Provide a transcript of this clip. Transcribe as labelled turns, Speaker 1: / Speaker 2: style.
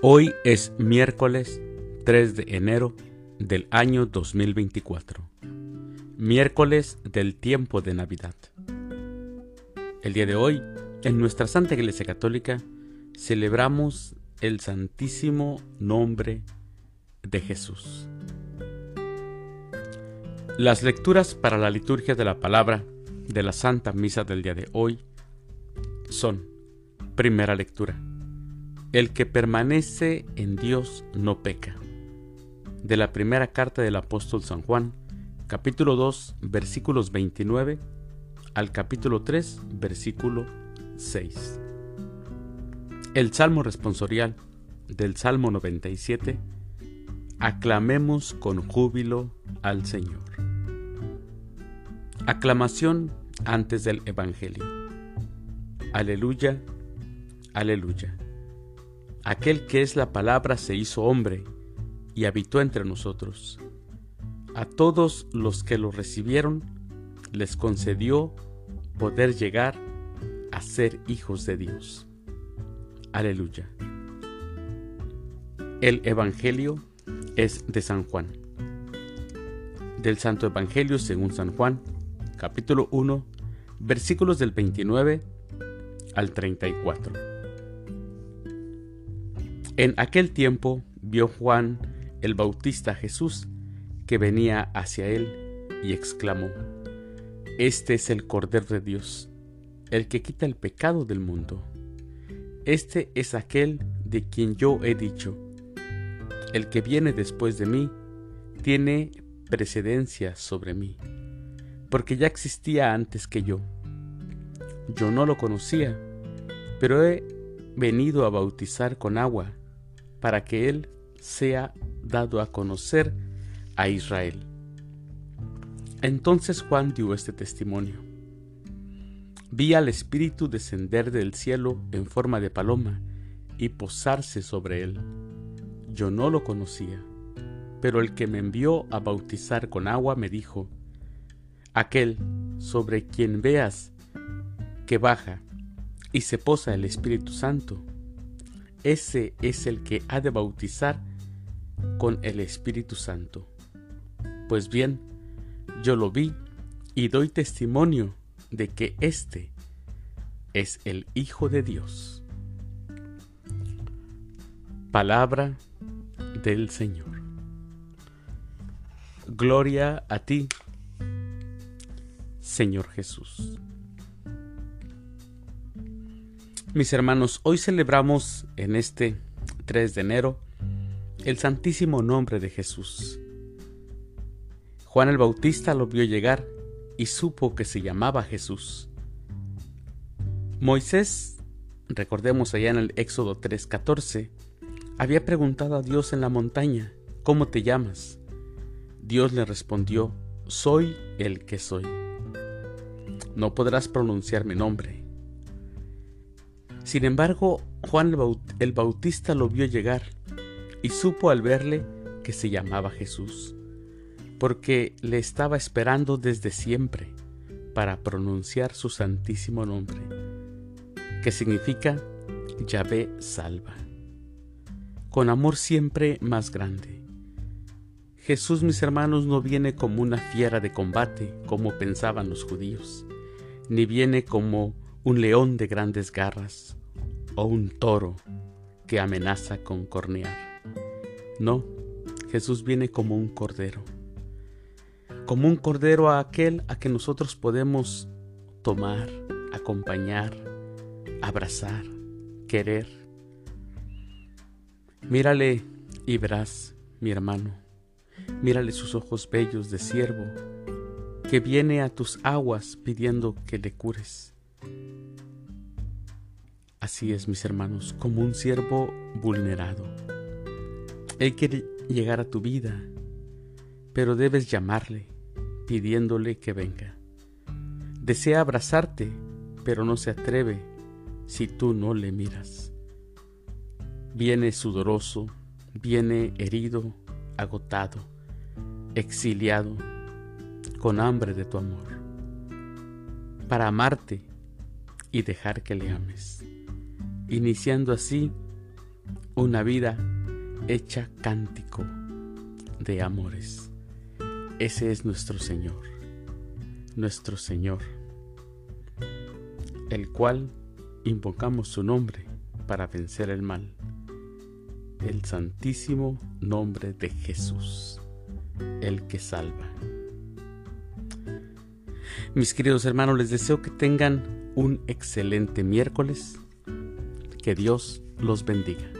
Speaker 1: Hoy es miércoles 3 de enero del año 2024, miércoles del tiempo de Navidad. El día de hoy, en nuestra Santa Iglesia Católica, celebramos el santísimo nombre de Jesús. Las lecturas para la liturgia de la palabra de la Santa Misa del día de hoy son, primera lectura, el que permanece en Dios no peca. De la primera carta del apóstol San Juan, capítulo 2, versículos 29 al capítulo 3, versículo 6. El Salmo responsorial del Salmo 97. Aclamemos con júbilo al Señor. Aclamación antes del Evangelio. Aleluya, aleluya. Aquel que es la palabra se hizo hombre y habitó entre nosotros. A todos los que lo recibieron les concedió poder llegar a ser hijos de Dios. Aleluya. El Evangelio es de San Juan. Del Santo Evangelio según San Juan, capítulo 1, versículos del 29 al 34. En aquel tiempo vio Juan el Bautista Jesús que venía hacia él y exclamó, Este es el Cordero de Dios, el que quita el pecado del mundo. Este es aquel de quien yo he dicho, el que viene después de mí tiene precedencia sobre mí, porque ya existía antes que yo. Yo no lo conocía, pero he venido a bautizar con agua para que Él sea dado a conocer a Israel. Entonces Juan dio este testimonio. Vi al Espíritu descender del cielo en forma de paloma y posarse sobre él. Yo no lo conocía, pero el que me envió a bautizar con agua me dijo, aquel sobre quien veas que baja y se posa el Espíritu Santo, ese es el que ha de bautizar con el Espíritu Santo. Pues bien, yo lo vi y doy testimonio de que éste es el Hijo de Dios. Palabra del Señor. Gloria a ti, Señor Jesús. Mis hermanos, hoy celebramos en este 3 de enero el santísimo nombre de Jesús. Juan el Bautista lo vio llegar y supo que se llamaba Jesús. Moisés, recordemos allá en el Éxodo 3:14, había preguntado a Dios en la montaña, ¿cómo te llamas? Dios le respondió, soy el que soy. No podrás pronunciar mi nombre sin embargo, Juan el Bautista lo vio llegar y supo al verle que se llamaba Jesús, porque le estaba esperando desde siempre para pronunciar su santísimo nombre, que significa Yahvé salva, con amor siempre más grande. Jesús, mis hermanos, no viene como una fiera de combate, como pensaban los judíos, ni viene como un león de grandes garras, o un toro que amenaza con cornear. No, Jesús viene como un cordero, como un cordero a aquel a que nosotros podemos tomar, acompañar, abrazar, querer. Mírale y verás, mi hermano, mírale sus ojos bellos de siervo, que viene a tus aguas pidiendo que le cures. Así es, mis hermanos, como un siervo vulnerado. Él quiere llegar a tu vida, pero debes llamarle, pidiéndole que venga. Desea abrazarte, pero no se atreve si tú no le miras. Viene sudoroso, viene herido, agotado, exiliado, con hambre de tu amor, para amarte y dejar que le ames iniciando así una vida hecha cántico de amores. Ese es nuestro Señor, nuestro Señor, el cual invocamos su nombre para vencer el mal, el santísimo nombre de Jesús, el que salva. Mis queridos hermanos, les deseo que tengan un excelente miércoles. Que Dios los bendiga.